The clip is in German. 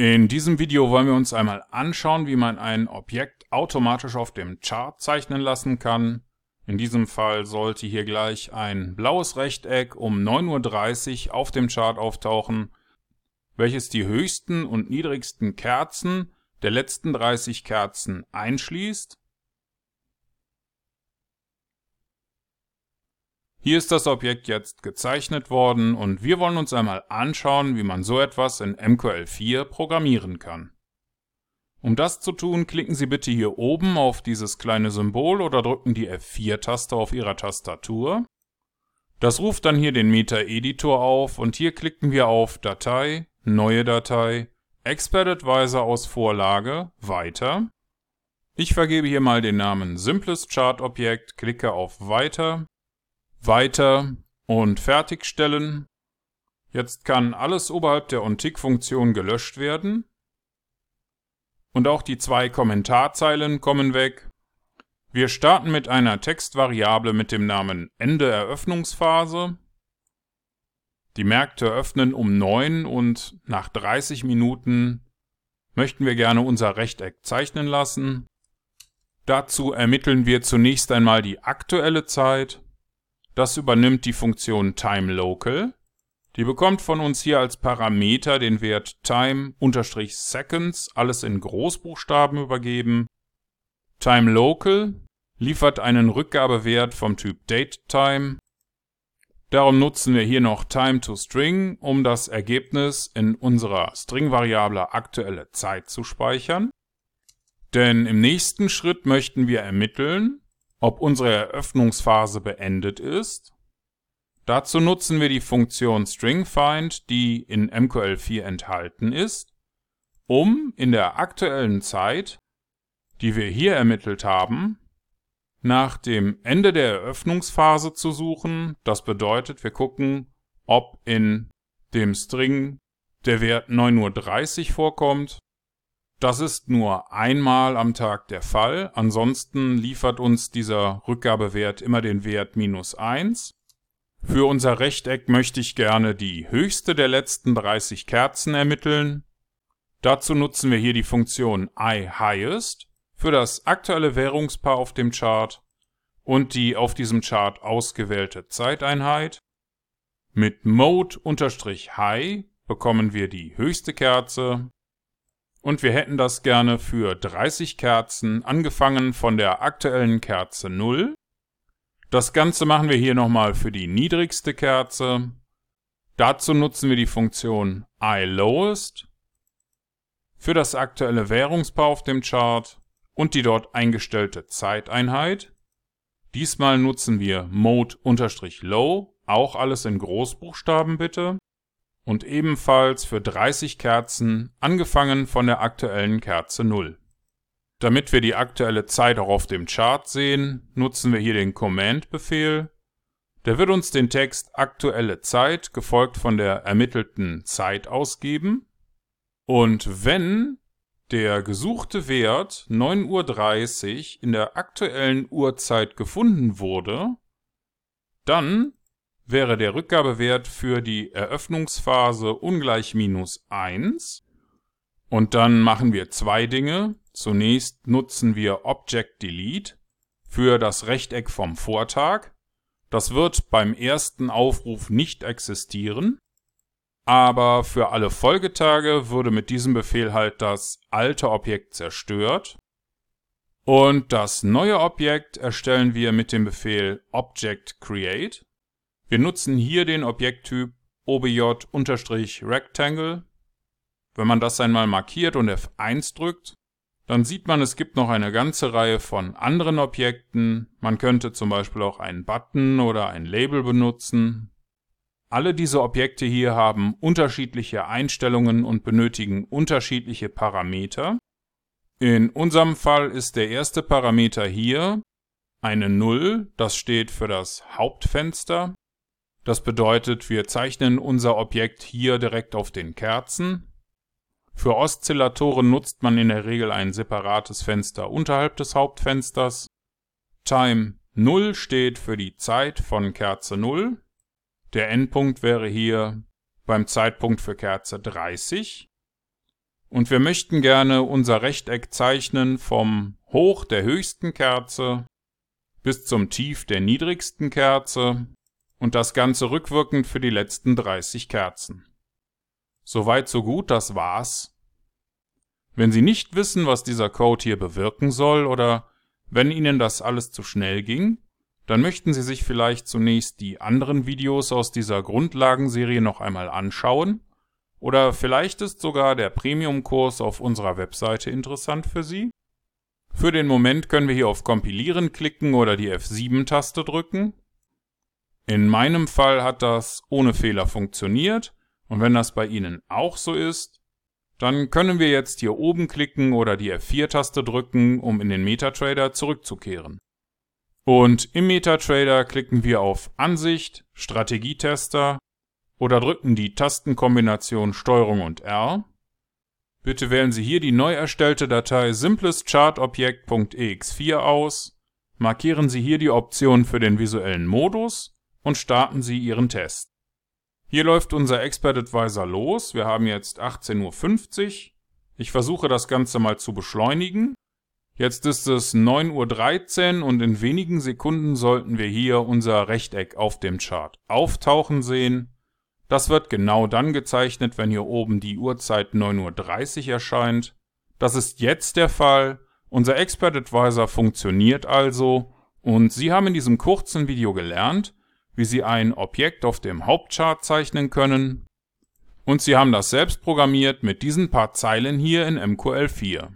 In diesem Video wollen wir uns einmal anschauen, wie man ein Objekt automatisch auf dem Chart zeichnen lassen kann. In diesem Fall sollte hier gleich ein blaues Rechteck um 9.30 Uhr auf dem Chart auftauchen, welches die höchsten und niedrigsten Kerzen der letzten 30 Kerzen einschließt. Hier ist das Objekt jetzt gezeichnet worden und wir wollen uns einmal anschauen, wie man so etwas in MQL4 programmieren kann. Um das zu tun, klicken Sie bitte hier oben auf dieses kleine Symbol oder drücken die F4-Taste auf Ihrer Tastatur. Das ruft dann hier den Meta-Editor auf und hier klicken wir auf Datei, Neue Datei, Expert Advisor aus Vorlage, Weiter. Ich vergebe hier mal den Namen Simples Chart Objekt, klicke auf Weiter weiter und fertigstellen. Jetzt kann alles oberhalb der OnTick-Funktion gelöscht werden. Und auch die zwei Kommentarzeilen kommen weg. Wir starten mit einer Textvariable mit dem Namen Ende Eröffnungsphase. Die Märkte öffnen um 9 und nach 30 Minuten möchten wir gerne unser Rechteck zeichnen lassen. Dazu ermitteln wir zunächst einmal die aktuelle Zeit. Das übernimmt die Funktion timeLocal. Die bekommt von uns hier als Parameter den Wert time-seconds, alles in Großbuchstaben übergeben. timeLocal liefert einen Rückgabewert vom Typ DateTime. Darum nutzen wir hier noch time-to-string, um das Ergebnis in unserer String-Variable aktuelle Zeit zu speichern. Denn im nächsten Schritt möchten wir ermitteln, ob unsere Eröffnungsphase beendet ist. Dazu nutzen wir die Funktion stringFind, die in MQL4 enthalten ist, um in der aktuellen Zeit, die wir hier ermittelt haben, nach dem Ende der Eröffnungsphase zu suchen. Das bedeutet, wir gucken, ob in dem String der Wert 9.30 Uhr vorkommt das ist nur einmal am Tag der Fall. Ansonsten liefert uns dieser Rückgabewert immer den Wert minus 1. Für unser Rechteck möchte ich gerne die höchste der letzten 30 Kerzen ermitteln. Dazu nutzen wir hier die Funktion iHighest für das aktuelle Währungspaar auf dem Chart und die auf diesem Chart ausgewählte Zeiteinheit. Mit Mode-High bekommen wir die höchste Kerze, und wir hätten das gerne für 30 Kerzen, angefangen von der aktuellen Kerze 0. Das Ganze machen wir hier nochmal für die niedrigste Kerze. Dazu nutzen wir die Funktion iLowest für das aktuelle Währungspaar auf dem Chart und die dort eingestellte Zeiteinheit. Diesmal nutzen wir Mode-Low, auch alles in Großbuchstaben bitte und ebenfalls für 30 Kerzen, angefangen von der aktuellen Kerze 0. Damit wir die aktuelle Zeit auch auf dem Chart sehen, nutzen wir hier den Command-Befehl. Der wird uns den Text aktuelle Zeit gefolgt von der ermittelten Zeit ausgeben. Und wenn der gesuchte Wert 9.30 Uhr in der aktuellen Uhrzeit gefunden wurde, dann wäre der Rückgabewert für die Eröffnungsphase ungleich minus 1. Und dann machen wir zwei Dinge. Zunächst nutzen wir Object Delete für das Rechteck vom Vortag. Das wird beim ersten Aufruf nicht existieren. Aber für alle Folgetage würde mit diesem Befehl halt das alte Objekt zerstört. Und das neue Objekt erstellen wir mit dem Befehl Object Create. Wir nutzen hier den Objekttyp obj-rectangle. Wenn man das einmal markiert und F1 drückt, dann sieht man, es gibt noch eine ganze Reihe von anderen Objekten. Man könnte zum Beispiel auch einen Button oder ein Label benutzen. Alle diese Objekte hier haben unterschiedliche Einstellungen und benötigen unterschiedliche Parameter. In unserem Fall ist der erste Parameter hier eine 0, das steht für das Hauptfenster. Das bedeutet, wir zeichnen unser Objekt hier direkt auf den Kerzen. Für Oszillatoren nutzt man in der Regel ein separates Fenster unterhalb des Hauptfensters. Time 0 steht für die Zeit von Kerze 0. Der Endpunkt wäre hier beim Zeitpunkt für Kerze 30. Und wir möchten gerne unser Rechteck zeichnen vom Hoch der höchsten Kerze bis zum Tief der niedrigsten Kerze und das Ganze rückwirkend für die letzten 30 Kerzen. Soweit so gut, das war's. Wenn Sie nicht wissen, was dieser Code hier bewirken soll oder wenn Ihnen das alles zu schnell ging, dann möchten Sie sich vielleicht zunächst die anderen Videos aus dieser Grundlagenserie noch einmal anschauen oder vielleicht ist sogar der Premium-Kurs auf unserer Webseite interessant für Sie. Für den Moment können wir hier auf Kompilieren klicken oder die F7-Taste drücken. In meinem Fall hat das ohne Fehler funktioniert und wenn das bei Ihnen auch so ist, dann können wir jetzt hier oben klicken oder die F4-Taste drücken, um in den MetaTrader zurückzukehren. Und im MetaTrader klicken wir auf Ansicht, Strategietester oder drücken die Tastenkombination STRG und R. Bitte wählen Sie hier die neu erstellte Datei simpleschartobjekt.ex4 aus, markieren Sie hier die Option für den visuellen Modus und starten Sie Ihren Test. Hier läuft unser Expert Advisor los. Wir haben jetzt 18.50 Uhr. Ich versuche das Ganze mal zu beschleunigen. Jetzt ist es 9.13 Uhr und in wenigen Sekunden sollten wir hier unser Rechteck auf dem Chart auftauchen sehen. Das wird genau dann gezeichnet, wenn hier oben die Uhrzeit 9.30 Uhr erscheint. Das ist jetzt der Fall. Unser Expert Advisor funktioniert also und Sie haben in diesem kurzen Video gelernt, wie Sie ein Objekt auf dem Hauptchart zeichnen können und Sie haben das selbst programmiert mit diesen paar Zeilen hier in MQL4.